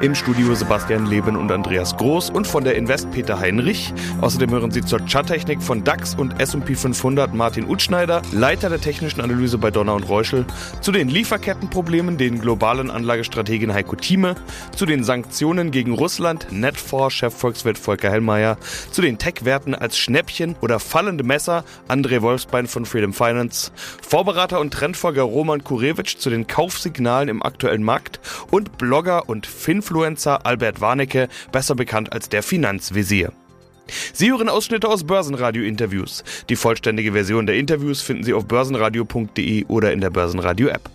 Im Studio Sebastian Leben und Andreas Groß und von der Invest Peter Heinrich. Außerdem hören Sie zur Charttechnik von DAX und S&P 500 Martin Utschneider, Leiter der technischen Analyse bei Donner und Reuschel, zu den Lieferkettenproblemen den globalen Anlagestrategin Heiko Thieme, zu den Sanktionen gegen Russland Netfor Chefvolkswirt Volker Hellmeier, zu den Tech-Werten als Schnäppchen oder fallende Messer André Wolfsbein von Freedom Finance, Vorberater und Trendfolger Roman Kurewitsch zu den Kaufsignalen im aktuellen Markt und Blogger und Finfluencer Albert Warnecke, besser bekannt als der Finanzvisier. Sie hören Ausschnitte aus Börsenradio-Interviews. Die vollständige Version der Interviews finden Sie auf börsenradio.de oder in der Börsenradio-App.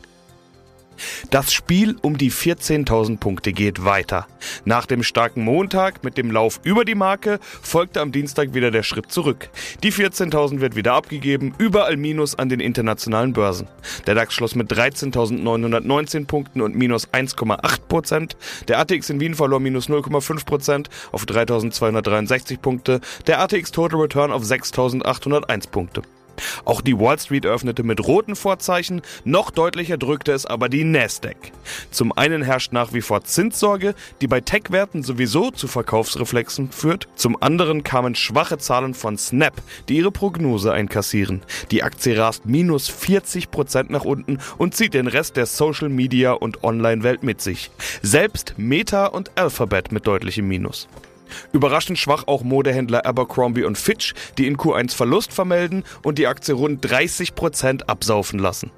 Das Spiel um die 14.000 Punkte geht weiter. Nach dem starken Montag mit dem Lauf über die Marke folgte am Dienstag wieder der Schritt zurück. Die 14.000 wird wieder abgegeben, überall Minus an den internationalen Börsen. Der DAX schloss mit 13.919 Punkten und minus 1,8 Prozent. Der ATX in Wien verlor minus 0,5 Prozent auf 3.263 Punkte. Der ATX Total Return auf 6.801 Punkte. Auch die Wall Street öffnete mit roten Vorzeichen, noch deutlicher drückte es aber die Nasdaq. Zum einen herrscht nach wie vor Zinssorge, die bei Tech-Werten sowieso zu Verkaufsreflexen führt, zum anderen kamen schwache Zahlen von Snap, die ihre Prognose einkassieren. Die Aktie rast minus 40% nach unten und zieht den Rest der Social Media und Online-Welt mit sich. Selbst Meta und Alphabet mit deutlichem Minus. Überraschend schwach auch Modehändler Abercrombie und Fitch, die in Q1 Verlust vermelden und die Aktie rund 30% absaufen lassen.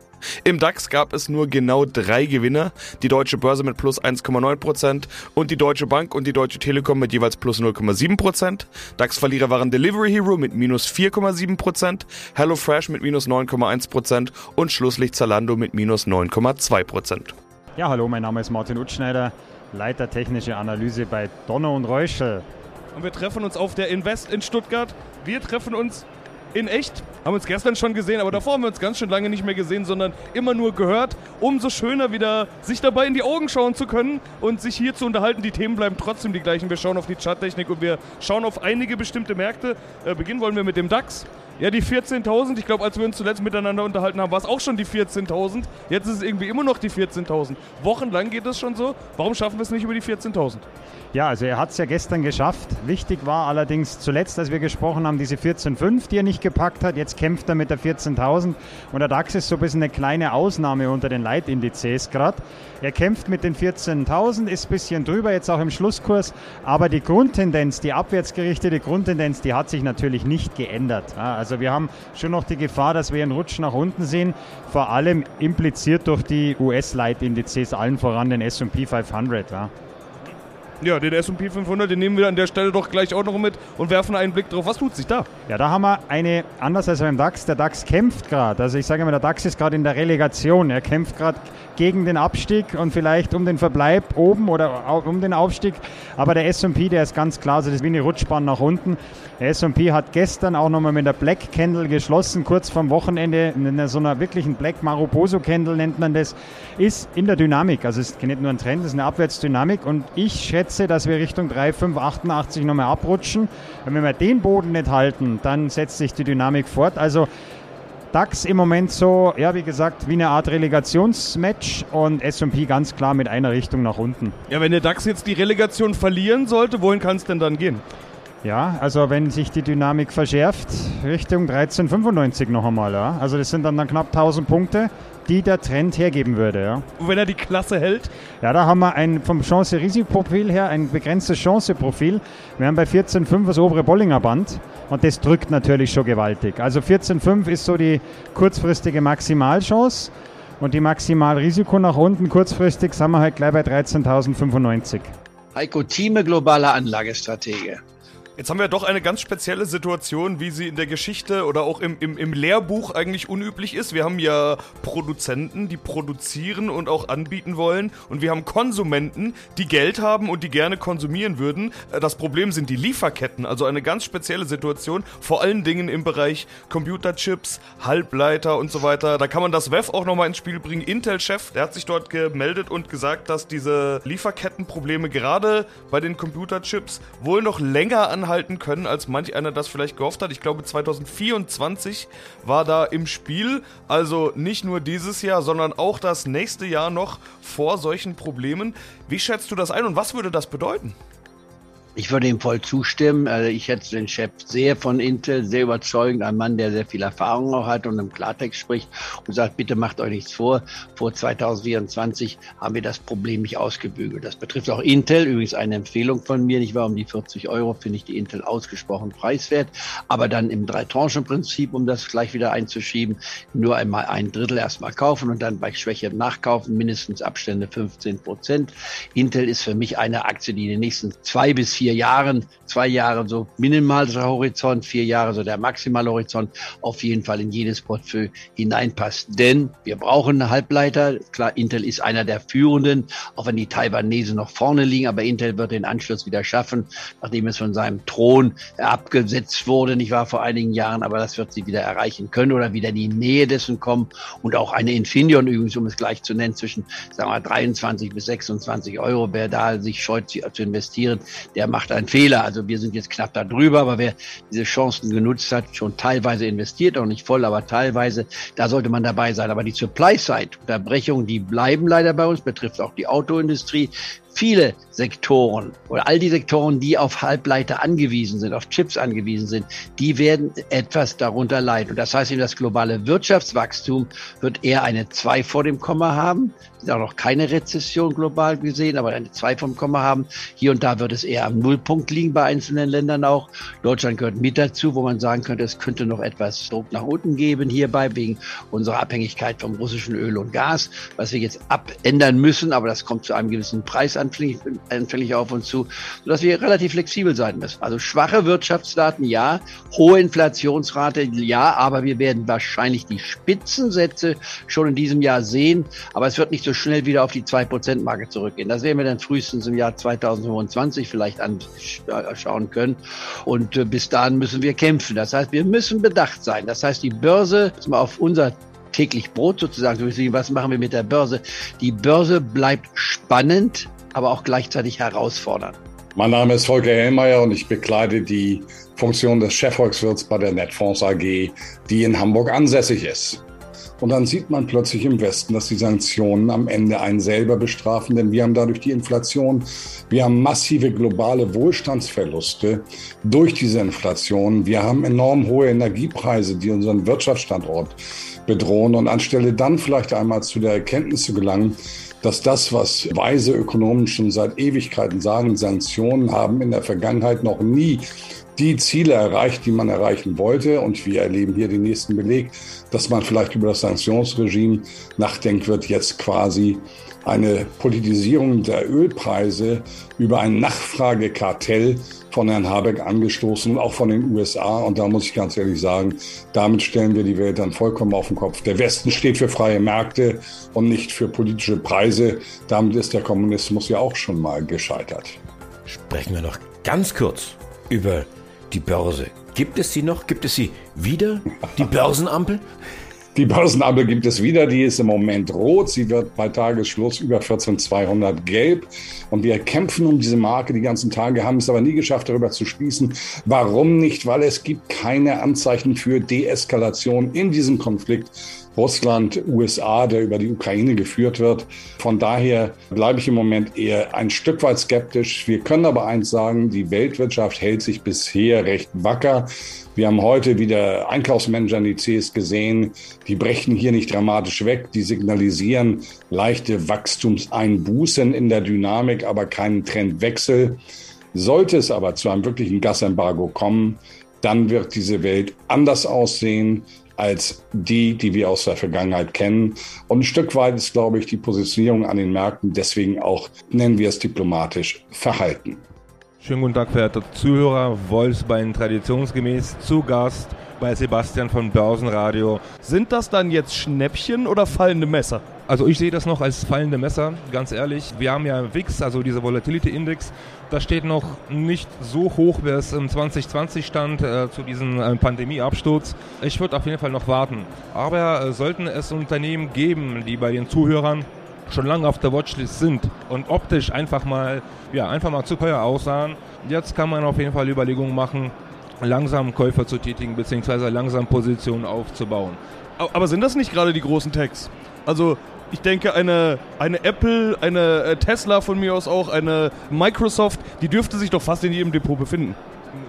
Im DAX gab es nur genau drei Gewinner, die Deutsche Börse mit plus 1,9% und die Deutsche Bank und die Deutsche Telekom mit jeweils plus 0,7%. DAX-Verlierer waren Delivery Hero mit minus 4,7%, HelloFresh mit minus 9,1% und Schlusslicht Zalando mit minus 9,2%. Ja, hallo, mein Name ist Martin Utschneider. Leiter technische Analyse bei Donner und Reuschel. Und wir treffen uns auf der Invest in Stuttgart. Wir treffen uns in echt. Haben uns gestern schon gesehen, aber davor haben wir uns ganz schön lange nicht mehr gesehen, sondern immer nur gehört. Umso schöner wieder sich dabei in die Augen schauen zu können und sich hier zu unterhalten. Die Themen bleiben trotzdem die gleichen. Wir schauen auf die Charttechnik und wir schauen auf einige bestimmte Märkte. Äh, beginnen wollen wir mit dem DAX. Ja, die 14.000. Ich glaube, als wir uns zuletzt miteinander unterhalten haben, war es auch schon die 14.000. Jetzt ist es irgendwie immer noch die 14.000. Wochenlang geht das schon so. Warum schaffen wir es nicht über die 14.000? Ja, also er hat es ja gestern geschafft. Wichtig war allerdings zuletzt, als wir gesprochen haben, diese 14.5, die er nicht gepackt hat. Jetzt kämpft er mit der 14.000 und der DAX ist so ein bisschen eine kleine Ausnahme unter den Leitindizes gerade. Er kämpft mit den 14.000, ist ein bisschen drüber, jetzt auch im Schlusskurs, aber die Grundtendenz, die abwärtsgerichtete Grundtendenz, die hat sich natürlich nicht geändert. Also wir haben schon noch die Gefahr, dass wir einen Rutsch nach unten sehen, vor allem impliziert durch die US-Leitindizes, allen voran den S&P 500. Ja, den S&P 500, den nehmen wir an der Stelle doch gleich auch noch mit und werfen einen Blick drauf. Was tut sich da? Ja, da haben wir eine, anders als beim DAX, der DAX kämpft gerade. Also ich sage immer, der DAX ist gerade in der Relegation. Er kämpft gerade gegen den Abstieg und vielleicht um den Verbleib oben oder um den Aufstieg. Aber der S&P, der ist ganz klar, also das ist wie eine Rutschbahn nach unten. Der S&P hat gestern auch nochmal mit der Black Candle geschlossen, kurz vorm Wochenende, in so einer wirklichen Black Maruboso Candle nennt man das, ist in der Dynamik. Also es ist nicht nur ein Trend, es ist eine Abwärtsdynamik und ich schätze, dass wir Richtung 3,588 nochmal abrutschen. Und wenn wir den Boden nicht halten, dann setzt sich die Dynamik fort. Also DAX im Moment so, ja, wie gesagt, wie eine Art Relegationsmatch und SP ganz klar mit einer Richtung nach unten. Ja, wenn der DAX jetzt die Relegation verlieren sollte, wohin kann es denn dann gehen? Ja, also wenn sich die Dynamik verschärft, Richtung 1395 noch einmal. Ja. Also das sind dann, dann knapp 1000 Punkte, die der Trend hergeben würde. Ja. Und wenn er die Klasse hält? Ja, da haben wir ein, vom Chance-Risikoprofil her ein begrenztes Chanceprofil. Wir haben bei 14,5 das obere Bollinger Band und das drückt natürlich schon gewaltig. Also 14,5 ist so die kurzfristige Maximalchance und die Maximalrisiko nach unten kurzfristig sind wir halt gleich bei 13.095. Heiko Thieme, globaler Anlagestratege. Jetzt haben wir doch eine ganz spezielle Situation, wie sie in der Geschichte oder auch im, im, im Lehrbuch eigentlich unüblich ist. Wir haben ja Produzenten, die produzieren und auch anbieten wollen. Und wir haben Konsumenten, die Geld haben und die gerne konsumieren würden. Äh, das Problem sind die Lieferketten, also eine ganz spezielle Situation, vor allen Dingen im Bereich Computerchips, Halbleiter und so weiter. Da kann man das WEF auch nochmal ins Spiel bringen. Intel-Chef, der hat sich dort gemeldet und gesagt, dass diese Lieferkettenprobleme gerade bei den Computerchips wohl noch länger an anhalten können, als manch einer das vielleicht gehofft hat. Ich glaube, 2024 war da im Spiel. Also nicht nur dieses Jahr, sondern auch das nächste Jahr noch vor solchen Problemen. Wie schätzt du das ein und was würde das bedeuten? Ich würde ihm voll zustimmen. Also ich schätze den Chef sehr von Intel, sehr überzeugend. Ein Mann, der sehr viel Erfahrung auch hat und im Klartext spricht und sagt, bitte macht euch nichts vor. Vor 2024 haben wir das Problem nicht ausgebügelt. Das betrifft auch Intel. Übrigens eine Empfehlung von mir. Ich war um die 40 Euro, finde ich die Intel ausgesprochen preiswert. Aber dann im Drei-Tranchen-Prinzip, um das gleich wieder einzuschieben, nur einmal ein Drittel erstmal kaufen und dann bei Schwäche nachkaufen, mindestens Abstände 15 Prozent. Intel ist für mich eine Aktie, die in den nächsten zwei bis vier vier Jahren, zwei Jahre so minimaler Horizont, vier Jahre so der maximale Horizont, auf jeden Fall in jedes Portfolio hineinpasst. Denn wir brauchen Halbleiter. Klar, Intel ist einer der führenden, auch wenn die Taiwanesen noch vorne liegen, aber Intel wird den Anschluss wieder schaffen, nachdem es von seinem Thron abgesetzt wurde, nicht wahr, vor einigen Jahren, aber das wird sie wieder erreichen können oder wieder in die Nähe dessen kommen und auch eine Infineon übrigens, um es gleich zu nennen, zwischen, sagen wir, 23 bis 26 Euro, wer da sich scheut zu investieren, der macht einen Fehler. Also wir sind jetzt knapp da aber wer diese Chancen genutzt hat, schon teilweise investiert, auch nicht voll, aber teilweise, da sollte man dabei sein. Aber die Supply-Side-Unterbrechungen, die bleiben leider bei uns, betrifft auch die Autoindustrie viele Sektoren oder all die Sektoren, die auf Halbleiter angewiesen sind, auf Chips angewiesen sind, die werden etwas darunter leiden. Und das heißt eben, das globale Wirtschaftswachstum wird eher eine 2 vor dem Komma haben. Es ist auch noch keine Rezession global gesehen, aber eine 2 vom Komma haben. Hier und da wird es eher am Nullpunkt liegen bei einzelnen Ländern auch. Deutschland gehört mit dazu, wo man sagen könnte, es könnte noch etwas Druck nach unten geben hierbei wegen unserer Abhängigkeit vom russischen Öl und Gas, was wir jetzt abändern müssen, aber das kommt zu einem gewissen Preis an anfällig auf uns zu, sodass wir relativ flexibel sein müssen. Also schwache Wirtschaftsdaten, ja, hohe Inflationsrate, ja, aber wir werden wahrscheinlich die Spitzensätze schon in diesem Jahr sehen, aber es wird nicht so schnell wieder auf die 2%-Marke zurückgehen. Das werden wir dann frühestens im Jahr 2025 vielleicht anschauen können und äh, bis dahin müssen wir kämpfen. Das heißt, wir müssen bedacht sein. Das heißt, die Börse, ist mal auf unser täglich Brot sozusagen, was machen wir mit der Börse? Die Börse bleibt spannend, aber auch gleichzeitig herausfordernd. Mein Name ist Volker Hellmeier und ich bekleide die Funktion des Chefvolkswirts bei der Netfonds AG, die in Hamburg ansässig ist. Und dann sieht man plötzlich im Westen, dass die Sanktionen am Ende einen selber bestrafen, denn wir haben dadurch die Inflation, wir haben massive globale Wohlstandsverluste durch diese Inflation, wir haben enorm hohe Energiepreise, die unseren Wirtschaftsstandort bedrohen und anstelle dann vielleicht einmal zu der Erkenntnis zu gelangen, dass das, was weise Ökonomen schon seit Ewigkeiten sagen, Sanktionen haben in der Vergangenheit noch nie die Ziele erreicht, die man erreichen wollte. Und wir erleben hier den nächsten Beleg, dass man vielleicht über das Sanktionsregime nachdenkt wird, jetzt quasi eine Politisierung der Ölpreise über ein Nachfragekartell von Herrn Habeck angestoßen und auch von den USA. Und da muss ich ganz ehrlich sagen, damit stellen wir die Welt dann vollkommen auf den Kopf. Der Westen steht für freie Märkte und nicht für politische Preise. Damit ist der Kommunismus ja auch schon mal gescheitert. Sprechen wir noch ganz kurz über die Börse. Gibt es sie noch? Gibt es sie wieder? Die Börsenampel? Die Börsenampel gibt es wieder, die ist im Moment rot. Sie wird bei Tagesschluss über 14.200 gelb. Und wir kämpfen um diese Marke die ganzen Tage, haben es aber nie geschafft, darüber zu schließen. Warum nicht? Weil es gibt keine Anzeichen für Deeskalation in diesem Konflikt. Russland, USA, der über die Ukraine geführt wird. Von daher bleibe ich im Moment eher ein Stück weit skeptisch. Wir können aber eins sagen, die Weltwirtschaft hält sich bisher recht wacker. Wir haben heute wieder Einkaufsmanager-Indizes gesehen. Die brechen hier nicht dramatisch weg. Die signalisieren leichte Wachstumseinbußen in der Dynamik, aber keinen Trendwechsel. Sollte es aber zu einem wirklichen Gasembargo kommen, dann wird diese Welt anders aussehen als die, die wir aus der Vergangenheit kennen. Und ein Stück weit ist, glaube ich, die Positionierung an den Märkten deswegen auch, nennen wir es diplomatisch, verhalten. Schönen guten Tag, verehrte Zuhörer. Wolfsbein traditionsgemäß zu Gast bei Sebastian von Börsenradio. Sind das dann jetzt Schnäppchen oder fallende Messer? Also ich sehe das noch als fallende Messer, ganz ehrlich. Wir haben ja WIX, also dieser Volatility Index, das steht noch nicht so hoch, wie es im 2020 stand, äh, zu diesem äh, Pandemieabsturz. Ich würde auf jeden Fall noch warten. Aber äh, sollten es Unternehmen geben, die bei den Zuhörern schon lange auf der Watchlist sind und optisch einfach mal, ja, einfach mal zu teuer aussahen. Jetzt kann man auf jeden Fall Überlegungen machen, langsam Käufer zu tätigen, beziehungsweise langsam Positionen aufzubauen. Aber sind das nicht gerade die großen Techs? Also ich denke, eine, eine Apple, eine äh, Tesla von mir aus auch, eine Microsoft, die dürfte sich doch fast in jedem Depot befinden.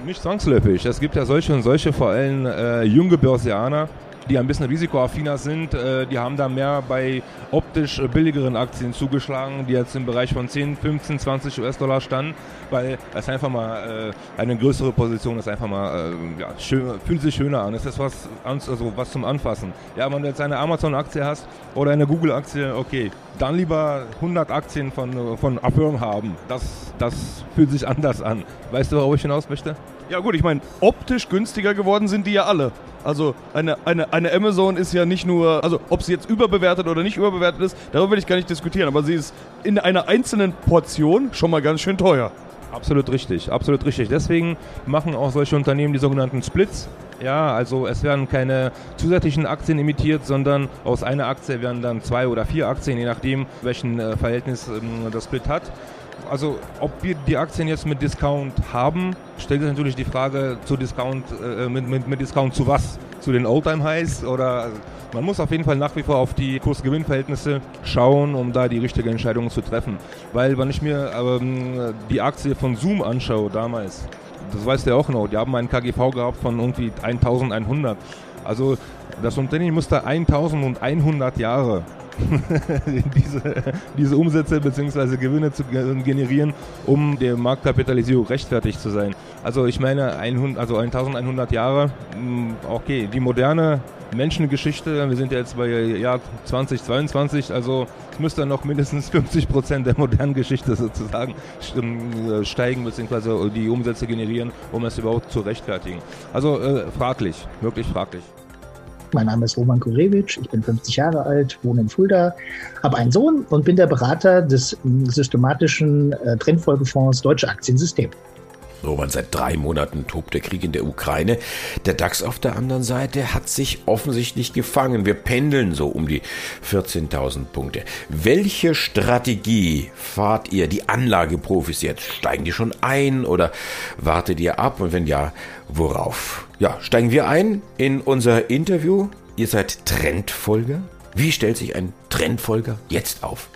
Nicht zwangsläufig. Es gibt ja solche und solche, vor allem äh, junge Börsianer, die ein bisschen risikoaffiner sind, äh, die haben da mehr bei optisch billigeren Aktien zugeschlagen, die jetzt im Bereich von 10, 15, 20 US-Dollar standen, weil es einfach mal äh, eine größere Position ist, einfach mal äh, ja, schön, fühlt sich schöner an. Es ist was, also was zum Anfassen. Ja, wenn du jetzt eine Amazon-Aktie hast oder eine Google-Aktie, okay, dann lieber 100 Aktien von, von Affirm haben. Das, das fühlt sich anders an. Weißt du, worauf ich hinaus möchte? Ja gut, ich meine, optisch günstiger geworden sind die ja alle. Also eine, eine, eine Amazon ist ja nicht nur, also ob sie jetzt überbewertet oder nicht überbewertet ist, darüber will ich gar nicht diskutieren, aber sie ist in einer einzelnen Portion schon mal ganz schön teuer. Absolut richtig, absolut richtig. Deswegen machen auch solche Unternehmen die sogenannten Splits. Ja, also es werden keine zusätzlichen Aktien emittiert, sondern aus einer Aktie werden dann zwei oder vier Aktien, je nachdem, welchen äh, Verhältnis ähm, das Split hat. Also ob wir die Aktien jetzt mit Discount haben, stellt sich natürlich die Frage zu Discount, äh, mit, mit, mit Discount zu was? Zu den Oldtime Highs oder man muss auf jeden Fall nach wie vor auf die Kurs-Gewinn-Verhältnisse schauen, um da die richtige Entscheidung zu treffen. Weil wenn ich mir ähm, die Aktie von Zoom anschaue damals, das weißt du ja auch noch, die haben einen KGV gehabt von irgendwie 1100. Also das Unternehmen musste 1100 Jahre diese, diese Umsätze bzw. Gewinne zu generieren, um der Marktkapitalisierung rechtfertigt zu sein. Also ich meine, 100, also 1100 Jahre, mm, okay, die moderne Menschengeschichte, wir sind ja jetzt bei Jahr 2022, also es müsste noch mindestens 50 Prozent der modernen Geschichte sozusagen äh, steigen bzw. die Umsätze generieren, um es überhaupt zu rechtfertigen. Also äh, fraglich, wirklich fraglich. Mein Name ist Roman Kurewitsch, ich bin 50 Jahre alt, wohne in Fulda, habe einen Sohn und bin der Berater des systematischen äh, Trendfolgefonds Deutsche Aktiensystem. Roman, seit drei Monaten tobt der Krieg in der Ukraine. Der DAX auf der anderen Seite hat sich offensichtlich gefangen. Wir pendeln so um die 14.000 Punkte. Welche Strategie fahrt ihr, die Anlageprofis jetzt? Steigen die schon ein oder wartet ihr ab? Und wenn ja, worauf? Ja, steigen wir ein in unser Interview. Ihr seid Trendfolger. Wie stellt sich ein Trendfolger jetzt auf?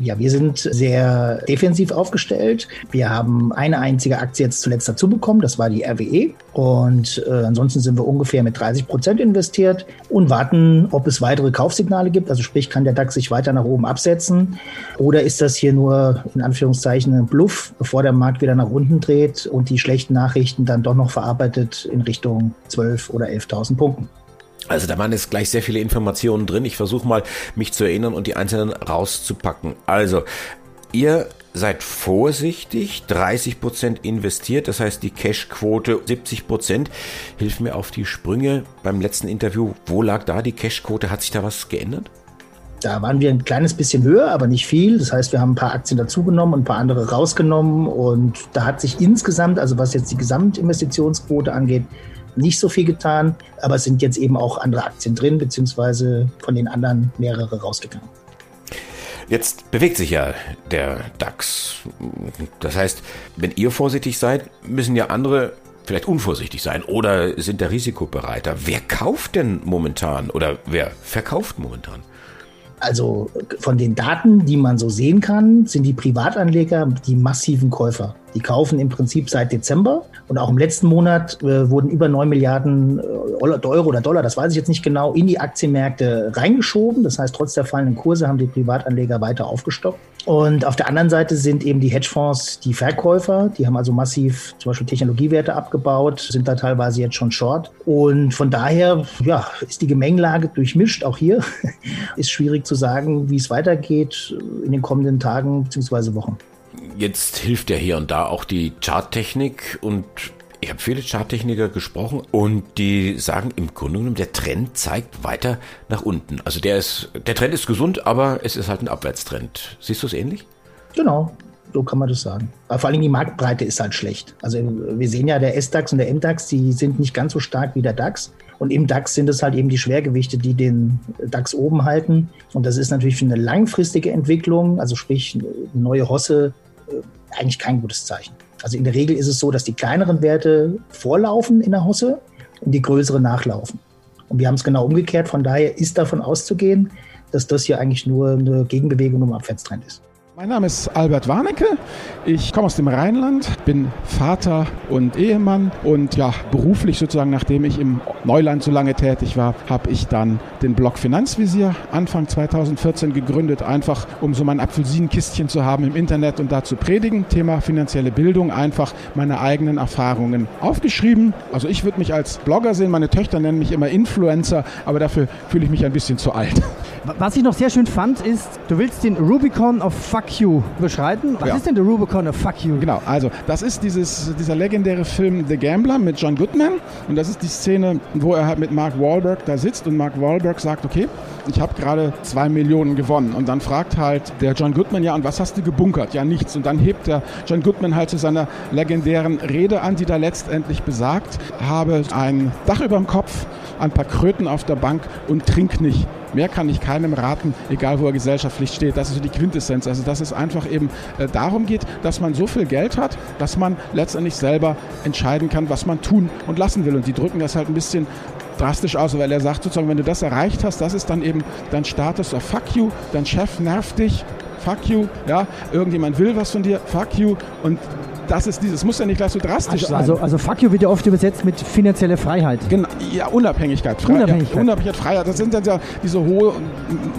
Ja, wir sind sehr defensiv aufgestellt. Wir haben eine einzige Aktie jetzt zuletzt dazu bekommen, das war die RWE. Und äh, ansonsten sind wir ungefähr mit 30 Prozent investiert und warten, ob es weitere Kaufsignale gibt. Also sprich, kann der DAX sich weiter nach oben absetzen? Oder ist das hier nur in Anführungszeichen ein Bluff, bevor der Markt wieder nach unten dreht und die schlechten Nachrichten dann doch noch verarbeitet in Richtung 12 oder 11.000 Punkten? Also da waren jetzt gleich sehr viele Informationen drin. Ich versuche mal, mich zu erinnern und die einzelnen rauszupacken. Also, ihr seid vorsichtig, 30 Prozent investiert, das heißt die Cash-Quote 70%. Prozent. Hilf mir auf die Sprünge beim letzten Interview. Wo lag da die Cash-Quote? Hat sich da was geändert? Da waren wir ein kleines bisschen höher, aber nicht viel. Das heißt, wir haben ein paar Aktien dazugenommen und ein paar andere rausgenommen. Und da hat sich insgesamt, also was jetzt die Gesamtinvestitionsquote angeht, nicht so viel getan, aber es sind jetzt eben auch andere Aktien drin, beziehungsweise von den anderen mehrere rausgegangen. Jetzt bewegt sich ja der DAX. Das heißt, wenn ihr vorsichtig seid, müssen ja andere vielleicht unvorsichtig sein oder sind da risikobereiter. Wer kauft denn momentan oder wer verkauft momentan? Also von den Daten, die man so sehen kann, sind die Privatanleger die massiven Käufer. Die kaufen im Prinzip seit Dezember und auch im letzten Monat äh, wurden über 9 Milliarden äh, Euro oder Dollar, das weiß ich jetzt nicht genau, in die Aktienmärkte reingeschoben. Das heißt, trotz der fallenden Kurse haben die Privatanleger weiter aufgestockt. Und auf der anderen Seite sind eben die Hedgefonds die Verkäufer. Die haben also massiv zum Beispiel Technologiewerte abgebaut, sind da teilweise jetzt schon short. Und von daher ja, ist die Gemengelage durchmischt. Auch hier ist schwierig zu sagen, wie es weitergeht in den kommenden Tagen bzw. Wochen. Jetzt hilft ja hier und da auch die Charttechnik und ich habe viele Charttechniker gesprochen und die sagen im Grunde genommen, der Trend zeigt weiter nach unten. Also der ist, der Trend ist gesund, aber es ist halt ein Abwärtstrend. Siehst du es ähnlich? Genau, so kann man das sagen. Aber vor allem die Marktbreite ist halt schlecht. Also wir sehen ja, der S-DAX und der MDAX, die sind nicht ganz so stark wie der DAX. Und im DAX sind es halt eben die Schwergewichte, die den DAX oben halten. Und das ist natürlich für eine langfristige Entwicklung, also sprich neue Hosse, eigentlich kein gutes Zeichen. Also in der Regel ist es so, dass die kleineren Werte vorlaufen in der Hosse und die größeren nachlaufen. Und wir haben es genau umgekehrt. Von daher ist davon auszugehen, dass das hier eigentlich nur eine Gegenbewegung im Abwärtstrend ist. Mein Name ist Albert Warnecke. Ich komme aus dem Rheinland, bin Vater und Ehemann und ja, beruflich sozusagen, nachdem ich im Neuland so lange tätig war, habe ich dann den Blog Finanzvisier Anfang 2014 gegründet, einfach um so mein Apfelsinenkistchen zu haben im Internet und da zu predigen. Thema finanzielle Bildung, einfach meine eigenen Erfahrungen aufgeschrieben. Also ich würde mich als Blogger sehen, meine Töchter nennen mich immer Influencer, aber dafür fühle ich mich ein bisschen zu alt. Was ich noch sehr schön fand, ist, du willst den Rubicon of Fuck You beschreiten. Was ja. ist denn der Rubicon of Fuck You? Genau, also das ist dieses, dieser legendäre Film The Gambler mit John Goodman und das ist die Szene, wo er halt mit Mark Wahlberg da sitzt und Mark Wahlberg sagt, okay, ich habe gerade zwei Millionen gewonnen und dann fragt halt der John Goodman, ja und was hast du gebunkert? Ja nichts und dann hebt der John Goodman halt zu seiner legendären Rede an, die da letztendlich besagt, habe ein Dach über dem Kopf, ein paar Kröten auf der Bank und trink nicht. Mehr kann ich keinem raten, egal wo er gesellschaftlich steht. Das ist so die Quintessenz. Also dass es einfach eben äh, darum geht, dass man so viel Geld hat, dass man letztendlich selber entscheiden kann, was man tun und lassen will. Und die drücken das halt ein bisschen drastisch aus, weil er sagt sozusagen, wenn du das erreicht hast, das ist dann eben dein Status of Fuck you, dein Chef nervt dich, fuck you, ja, irgendjemand will was von dir, fuck you und das ist dieses, muss ja nicht gleich so drastisch also, sein. Also, also fuck you wird ja oft übersetzt mit finanzielle Freiheit. Genau, ja, Unabhängigkeit. Frei, Unabhängigkeit. Ja, Unabhängigkeit, Freiheit. Das sind dann ja diese hohe,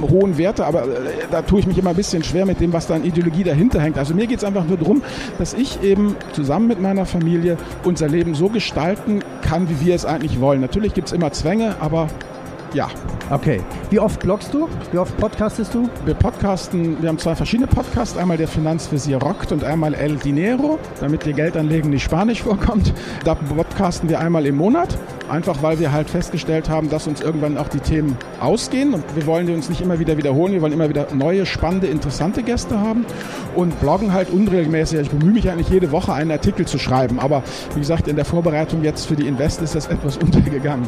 hohen Werte, aber äh, da tue ich mich immer ein bisschen schwer mit dem, was da an Ideologie dahinter hängt. Also mir geht es einfach nur darum, dass ich eben zusammen mit meiner Familie unser Leben so gestalten kann, wie wir es eigentlich wollen. Natürlich gibt es immer Zwänge, aber ja. Okay. Wie oft bloggst du? Wie oft podcastest du? Wir podcasten, wir haben zwei verschiedene Podcasts. Einmal der Finanzvisier rockt und einmal El Dinero, damit dir Geldanlegen nicht Spanisch vorkommt. Da podcasten wir einmal im Monat. Einfach weil wir halt festgestellt haben, dass uns irgendwann auch die Themen ausgehen und wir wollen die uns nicht immer wieder wiederholen. Wir wollen immer wieder neue, spannende, interessante Gäste haben und bloggen halt unregelmäßig. Ich bemühe mich eigentlich jede Woche einen Artikel zu schreiben, aber wie gesagt, in der Vorbereitung jetzt für die Invest ist das etwas untergegangen.